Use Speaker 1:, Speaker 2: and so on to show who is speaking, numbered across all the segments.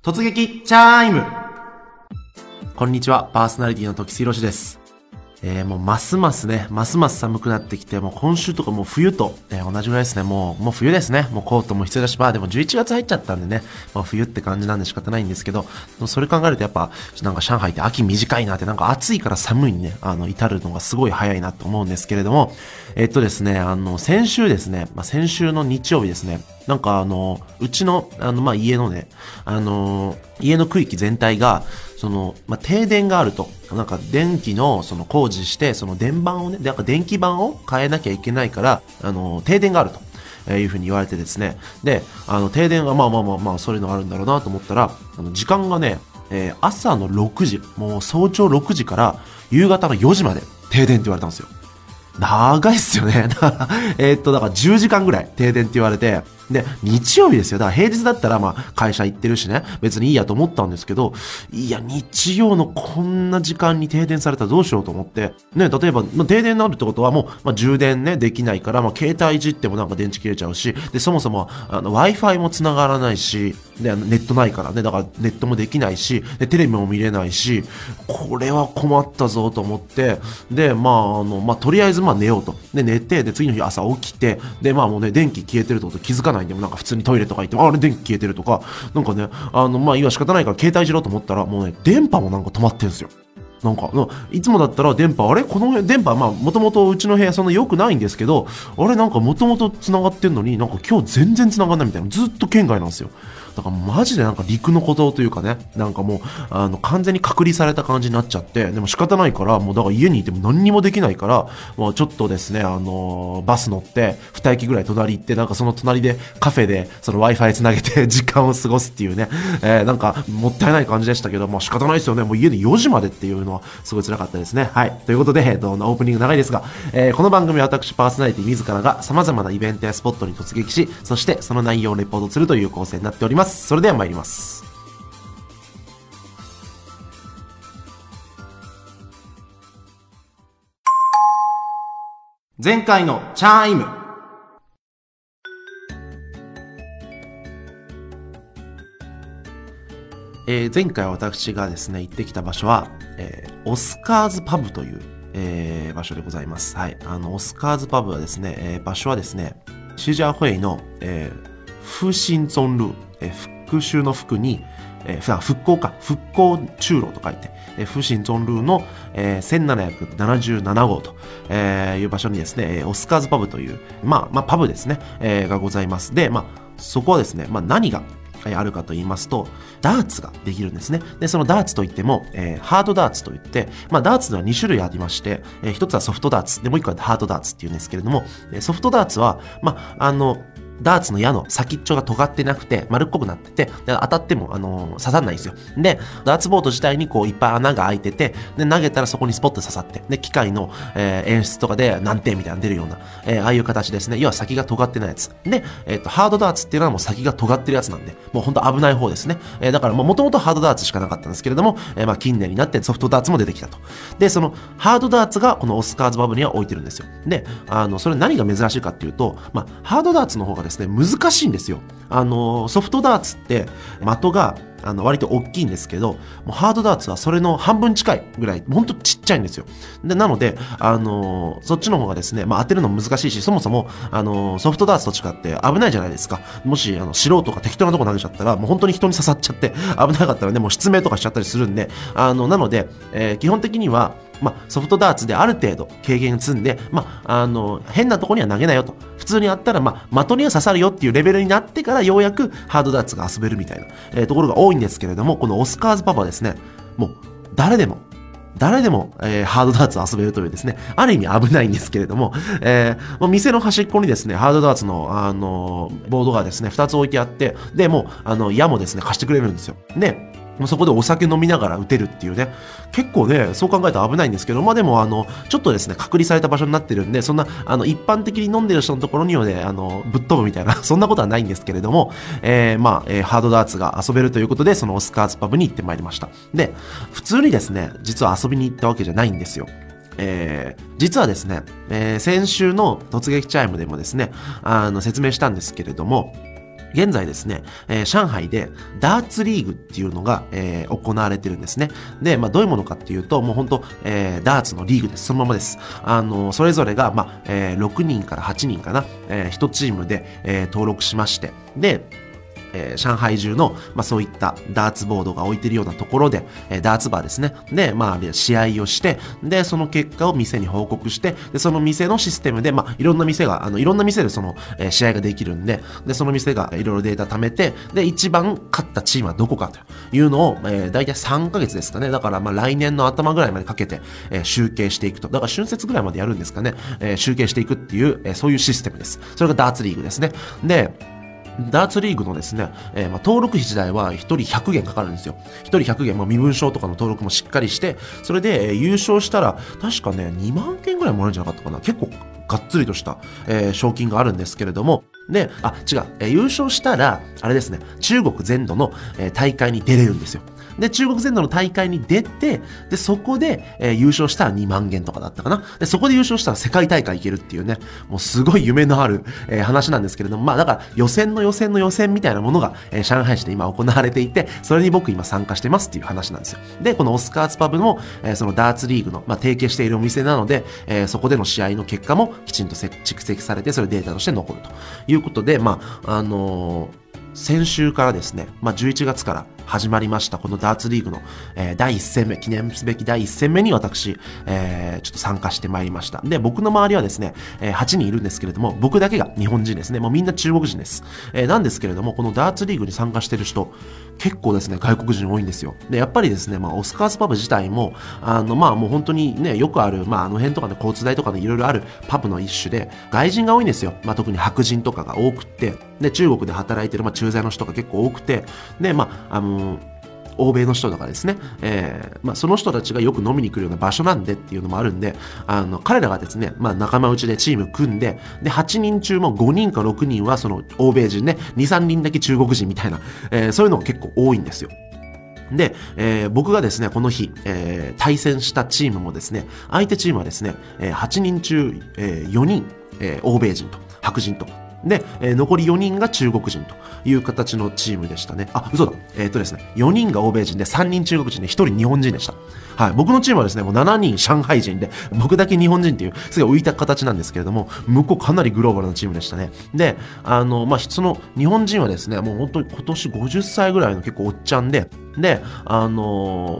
Speaker 1: 突撃チャイムこんにちは、パーソナリティの時津宏です。えー、もうますますね、ますます寒くなってきて、もう今週とかもう冬と、えー同じぐらいですね。もう、もう冬ですね。もうコートも必要だし、まあでも11月入っちゃったんでね、まあ冬って感じなんで仕方ないんですけど、それ考えるとやっぱ、なんか上海って秋短いなって、なんか暑いから寒いにね、あの、至るのがすごい早いなと思うんですけれども、えっとですね、あの、先週ですね、まあ先週の日曜日ですね、なんかあの、うちの、あの、まあ家のね、あの、家の区域全体が、その、まあ、停電があると。なんか電気のその工事して、その電板をね、なんか電気板を変えなきゃいけないから、あの、停電があると。えいうふうに言われてですね。で、あの、停電がまあまあまあまあ、そういうのがあるんだろうなと思ったら、あの、時間がね、えー朝の6時、もう早朝6時から夕方の4時まで停電って言われたんですよ。長いっすよね。だから、えっと、だから10時間ぐらい停電って言われて、で、日曜日ですよ。だから平日だったら、まあ、会社行ってるしね、別にいいやと思ったんですけど、いや、日曜のこんな時間に停電されたらどうしようと思って、ね、例えば、まあ、停電になるってことはもう、まあ、充電ね、できないから、まあ、携帯いじってもなんか電池切れちゃうし、で、そもそも、あの、Wi-Fi も繋がらないし、で、ネットないからね、だからネットもできないし、で、テレビも見れないし、これは困ったぞと思って、で、まあ、あの、まあ、とりあえず、まあ、寝ようと。で、寝て、で、次の日朝起きて、で、まあ、もうね、電気消えてるってこと気づかない内で、もなんか普通にトイレとか行って、あれ電気消えてるとか、なんかね、あの、まあ、今仕方ないから携帯しろと思ったら、もうね、電波もなんか止まってんすよ。なんか、いつもだったら電波、あれ？この電波、まあ、もともとうちの部屋そんな良くないんですけど、あれなんかもともと繋がってんのに、なんか今日全然繋がんないみたいな。ずっと圏外なんですよ。だからマジでなんか陸の孤島というかね、なんかもう、あの、完全に隔離された感じになっちゃって、でも仕方ないから、もうだから家にいても何にもできないから、もうちょっとですね、あのバス乗って、二駅ぐらい隣行って、なんかその隣でカフェで、その Wi-Fi つなげて 時間を過ごすっていうね、えーなんかもったいない感じでしたけど、まあ仕方ないですよね。もう家で4時までっていうのはすごい辛かったですね。はい。ということで、えっと、オープニング長いですが、えーこの番組は私パーソナリティ自らが様々なイベントやスポットに突撃し、そしてその内容をレポートするという構成になっております。それでは参ります。前回のチャイム。えー前回私がですね、行ってきた場所は、えーオスカーズパブという、えー場所でございます。はい。あの、オスカーズパブはですね、えー場所はですね、シージャーホエイの、えー、フシンゾンルー、え復讐の服に、えー復興か、復興中路と書いて、えー、フシンゾンルーの、えー1777号と、えーいう場所にですね、オスカーズパブという、まあ、まあ、パブですね、えーがございます。で、まあ、そこはですね、まあ、何が、あるかと言いますと、ダーツができるんですね。で、そのダーツといっても、えーハードダーツといって、まあ、ダーツでは2種類ありまして、えー一つはソフトダーツ、で、もう一個はハードダーツっていうんですけれども、ソフトダーツは、まあ、あの、ダーツの矢の先っちょが尖ってなくて、丸っこくなってて、当たっても、あのー刺さんないんですよ。で、ダーツボード自体にこういっぱい穴が開いてて、で、投げたらそこにスポッと刺さって、で、機械の、えー演出とかで何点みたいなの出るような、えーああいう形ですね。要は先が尖ってないやつ。で、えっ、と、ハードダーツっていうのはもう先が尖ってるやつなんで、もう本当危ない方ですね。えーだからもともとハードダーツしかなかったんですけれども、えーまあ近年になってソフトダーツも出てきたと。で、そのハードダーツがこのオスカーズバブには置いてるんですよ。で、あの、それ何が珍しいかっていうと、まあ、ハードダーツの方がですね、難しいんですよ。あの、ソフトダーツって的があの割と大きいんですけど、もうハードダーツはそれの半分近いぐらい、ほんとちっちゃいんですよ。で、なので、あのそっちの方がですね、まあ当てるの難しいし、そもそも、あのソフトダーツと違って危ないじゃないですか。もし、あの、素人が適当なとこ投げちゃったら、もう本当に人に刺さっちゃって、危なかったらね、もう失明とかしちゃったりするんで、あの、なので、えー基本的には、まあ、ソフトダーツである程度経験積んで、まあ、あの、変なとこには投げなよと。普通にあったら、まあ、的には刺さるよっていうレベルになってから、ようやくハードダーツが遊べるみたいな、えーところが多いんですけれども、このオスカーズパパですね、もう、誰でも、誰でも、えーハードダーツを遊べるというですね、ある意味危ないんですけれども、えーもう店の端っこにですね、ハードダーツの、あのーボードがですね、2つ置いてあって、で、もう、あの、矢もですね、貸してくれるんですよ。で、そこでお酒飲みながら打てるっていうね、結構ね、そう考えたら危ないんですけど、まあでも、あの、ちょっとですね、隔離された場所になってるんで、そんな、あの、一般的に飲んでる人のところにはね、あの、ぶっ飛ぶみたいな、そんなことはないんですけれども、えーまあ、えーハードダーツが遊べるということで、そのオスカーズパブに行ってまいりました。で、普通にですね、実は遊びに行ったわけじゃないんですよ。えー実はですね、えー先週の突撃チャイムでもですね、あの、説明したんですけれども、現在ですね、えー、上海でダーツリーグっていうのが、えー、行われてるんですね。で、まあ、どういうものかっていうと、もう本当、えー、ダーツのリーグです。そのままです。あの、それぞれが、まあ、えー、6人から8人かな、えー、1チームで、えー、登録しまして、で、えー、上海中の、まあ、そういったダーツボードが置いてるようなところで、えー、ダーツバーですね。で、まあ、試合をして、で、その結果を店に報告して、で、その店のシステムで、まあ、いろんな店が、あの、いろんな店でその、えー、試合ができるんで、で、その店がいろいろデータ貯めて、で、一番勝ったチームはどこかというのを、えー、大体3ヶ月ですかね。だから、まあ、来年の頭ぐらいまでかけて、えー、集計していくと。だから、春節ぐらいまでやるんですかね。えー、集計していくっていう、えー、そういうシステムです。それがダーツリーグですね。で、ダーツリーグのですね、えー、まあ、登録費自体は1人100元かかるんですよ。1人100元、まあ、身分証とかの登録もしっかりして、それで、え、優勝したら、確かね、2万件ぐらいもらえるんじゃなかったかな。結構、がっつりとした、えー、賞金があるんですけれども、で、あ、違う、えー、優勝したら、あれですね、中国全土の、えー、大会に出れるんですよ。で、中国全土の大会に出て、で、そこで、えー、優勝したら2万元とかだったかな。で、そこで優勝したら世界大会行けるっていうね、もうすごい夢のある、えー、話なんですけれども、まあだから予選の予選の予選みたいなものが、えー、上海市で今行われていて、それに僕今参加してますっていう話なんですよ。で、このオスカーズパブも、えー、そのダーツリーグの、まあ、提携しているお店なので、えー、そこでの試合の結果もきちんと蓄積されて、それデータとして残るということで、まあ、あのー先週からですね、まあ、11月から始まりました、このダーツリーグの、えー、第1戦目、記念すべき第1戦目に私、えー、ちょっと参加してまいりました。で、僕の周りはですね、えー、8人いるんですけれども、僕だけが日本人ですね。もうみんな中国人です。えー、なんですけれども、このダーツリーグに参加してる人、結構ですね、外国人多いんですよ。で、やっぱりですね、まあ、オスカーズパブ自体も、あの、まあ、もう本当にね、よくある、まあ、あの辺とかね、交通台とかね、いろいろあるパブの一種で、外人が多いんですよ。まあ、特に白人とかが多くって、で、中国で働いてる、まあ、駐在の人が結構多くて、で、まあ、あの欧米の人とかですね、えーまあ、その人たちがよく飲みに来るような場所なんでっていうのもあるんで、あの彼らがですね、まあ、仲間内でチーム組んで、で、8人中も5人か6人はその欧米人ね、2、3人だけ中国人みたいな、えー、そういうのが結構多いんですよ。で、えー、僕がですね、この日、えー、対戦したチームもですね、相手チームはですね、えー、8人中、えー、4人、えー、欧米人と、白人と、で、えー、残り4人が中国人という形のチームでしたね。あ、嘘だ。えっ、とですね、4人が欧米人で3人中国人で1人日本人でした。はい。僕のチームはですね、もう7人上海人で、僕だけ日本人っていう、すごい浮いた形なんですけれども、向こうかなりグローバルなチームでしたね。で、あの、まあ、その日本人はですね、もう本当に今年50歳ぐらいの結構おっちゃんで、で、あのー、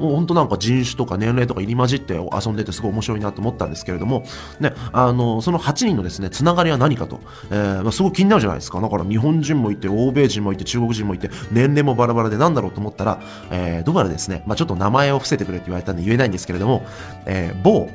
Speaker 1: もう本当なんか人種とか年齢とか入り混じって遊んでてすごい面白いなと思ったんですけれども、ね、あのー、その8人のですね、つながりは何かと、えー、まあ、すごい気になるじゃないですか。だから日本人もいて、欧米人もいて、中国人もいて、年齢もバラバラでなんだろうと思ったら、えー、どうやらですね、まあ、ちょっと名前を伏せてくれって言われたんで言えないんですけれども、えー、某、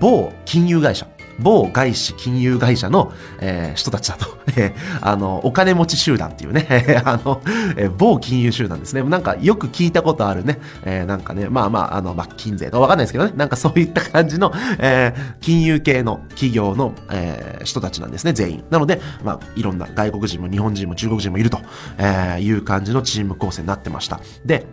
Speaker 1: 某金融会社、某外資金融会社の、えー、人たちだと。あの、お金持ち集団っていうね、あの、えー、某金融集団ですね。なんかよく聞いたことあるね、えー、なんかね、まあまあ、あの、まあ、金税とかわかんないですけどね、なんかそういった感じの、えー、金融系の企業の、えー、人たちなんですね、全員。なので、まあ、いろんな外国人も日本人も中国人もいると、えー、いう感じのチーム構成になってました。で、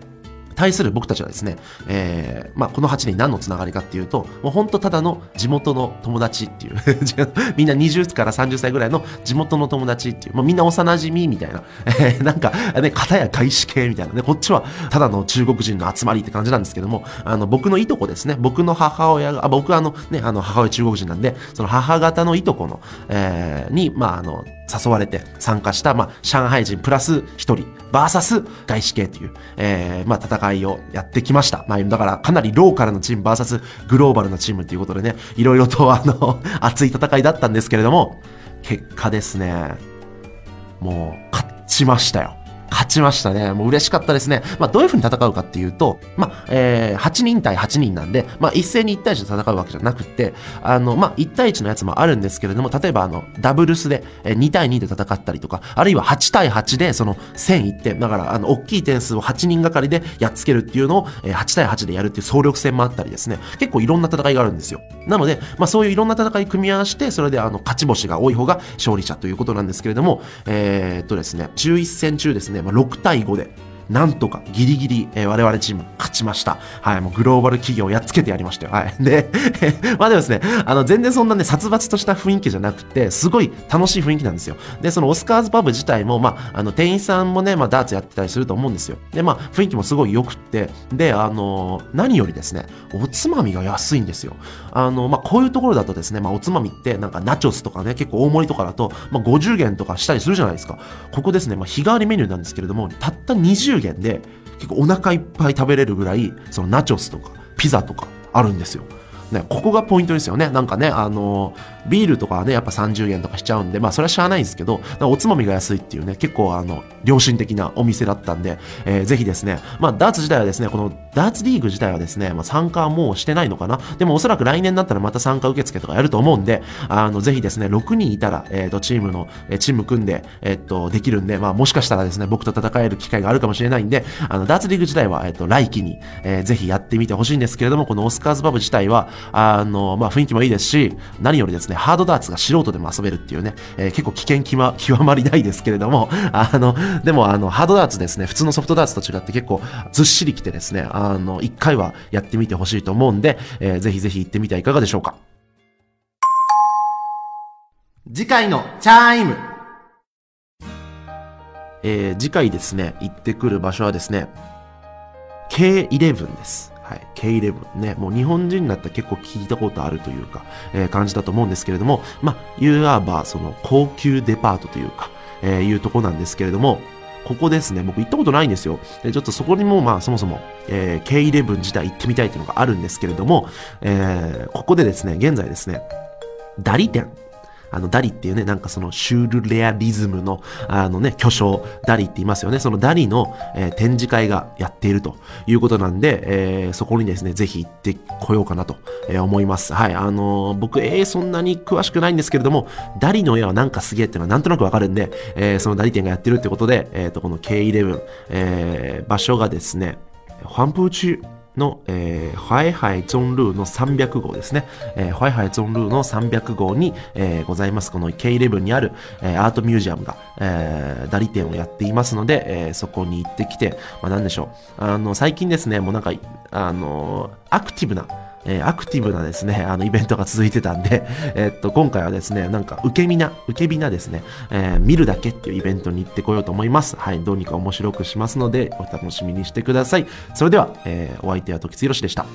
Speaker 1: 対する僕たちはですね、えー、まあ、この8人何のつながりかっていうと、もうほんとただの地元の友達っていう みんな20から30歳ぐらいの地元の友達っていう、もうみんな幼馴染みたいな、えー、なんか、ね、片や外資系みたいなね、こっちはただの中国人の集まりって感じなんですけども、あの、僕のいとこですね、僕の母親が、あ僕はあのね、あの、母親中国人なんで、その母方のいとこの、えー、に、まあ、あの、誘われて参加した、まあ、上海人プラス1人、バーサス外資系という、えー、まあ、戦いをやってきました。まあ、だから、かなりローカルのチーム VS グローバルなチームということでね、いろいろと、あの、熱い戦いだったんですけれども、結果ですね、もう、勝ちましたよ。勝ちましたね。もう嬉しかったですね。まあ、どういう風に戦うかっていうと、まあ、えー、8人対8人なんで、まあ、一斉に1対1で戦うわけじゃなくて、あの、まあ、1対1のやつもあるんですけれども、例えば、あの、ダブルスで2対2で戦ったりとか、あるいは8対8で、その、1000いって、だから、あの、大きい点数を8人がかりでやっつけるっていうのを、8対8でやるっていう総力戦もあったりですね、結構いろんな戦いがあるんですよ。なので、まあ、そういういろんな戦い組み合わせて、それで、あの、勝ち星が多い方が勝利者ということなんですけれども、えー、っとですね、11戦中ですね、まあ、6対5で。なんとかギリギリ、えー、我々チーム勝ちました。はい、もうグローバル企業をやっつけてやりましたよ。はい。で、まあでもですね、あの、全然そんなね、殺伐とした雰囲気じゃなくて、すごい楽しい雰囲気なんですよ。で、そのオスカーズパブ自体も、まあ、あの、店員さんもね、まあ、ダーツやってたりすると思うんですよ。で、まあ、雰囲気もすごい良くって、で、あの、何よりですね、おつまみが安いんですよ。あの、まあ、こういうところだとですね、まあ、おつまみって、なんかナチョスとかね、結構大盛りとかだと、まあ、50元とかしたりするじゃないですか。ここですね、まあ、日替わりメニューなんですけれども、たった20元で、結構お腹いっぱい食べれるぐらい、そのナチョスとか、ピザとかあるんですよ。ね、ここがポイントですよね。なんかね、あのビールとかはね、やっぱ30円とかしちゃうんで、まあそれはしゃあないんですけど、おつまみが安いっていうね、結構あの、良心的なお店だったんで、えー、ぜひですね、まあダーツ自体はですね、このダーツリーグ自体はですね、まあ参加はもうしてないのかな。でもおそらく来年になったらまた参加受付とかやると思うんで、あの、ぜひですね、6人いたら、えっ、ー、と、チームの、えー、チーム組んで、えっ、ー、と、できるんで、まあもしかしたらですね、僕と戦える機会があるかもしれないんで、あの、ダーツリーグ自体は、えっ、と、来季に、えー、ぜひやってみてほしいんですけれども、このオスカーズバブ自体は、あの、まあ、雰囲気もいいですし、何よりですね、ハードダーツが素人でも遊べるっていうね、え、結構危険極ま極まりないですけれども、あの、でもあの、ハードダーツですね、普通のソフトダーツと違って結構ずっしりきてですね、あの、一回はやってみてほしいと思うんで、えー、ぜひぜひ行ってみてはいかがでしょうか。次回のチャイムえー、次回ですね、行ってくる場所はですね、K11 です。はい、K11 ね、もう日本人だったら結構聞いたことあるというか、えー、感じだと思うんですけれども、まあ、いわばその高級デパートというか、えー、いうとこなんですけれども、ここですね、僕行ったことないんですよ。でちょっとそこにもまあそもそも、えー、K11 自体行ってみたいっていうのがあるんですけれども、えー、ここでですね、現在ですね、ダリ店あの、ダリっていうね、なんかそのシュールレアリズムの、あのね、巨匠、ダリって言いますよね。そのダリの、えー、展示会がやっているということなんで、えー、そこにですね、ぜひ行ってこようかなと、えー、思います。はい。あの僕、絵そんなに詳しくないんですけれども、ダリの絵はなんかすげえっていうのはなんとなくわかるんで、えー、そのダリ展がやってるってことで、えっ、と、この K11、えー、場所がですね、黄浦区の、えー、淮海中路の300号ですね。えー、ハイハイゾンルーの300号に、えー、ございます、この K11 にある、えー、アートミュージアムが、えー、ダリ展をやっていますので、えー、そこに行ってきて、まあ、なんでしょう。あの、最近ですね、もうなんか、あのアクティブな、えー、アクティブなですね、あの、イベントが続いてたんで、えー、っと、今回はですね、なんか、受け身な、受け身なですね、えー、見るだけっていうイベントに行ってこようと思います。はい、どうにか面白くしますので、お楽しみにしてください。それでは、えー、お相手は時津博でした。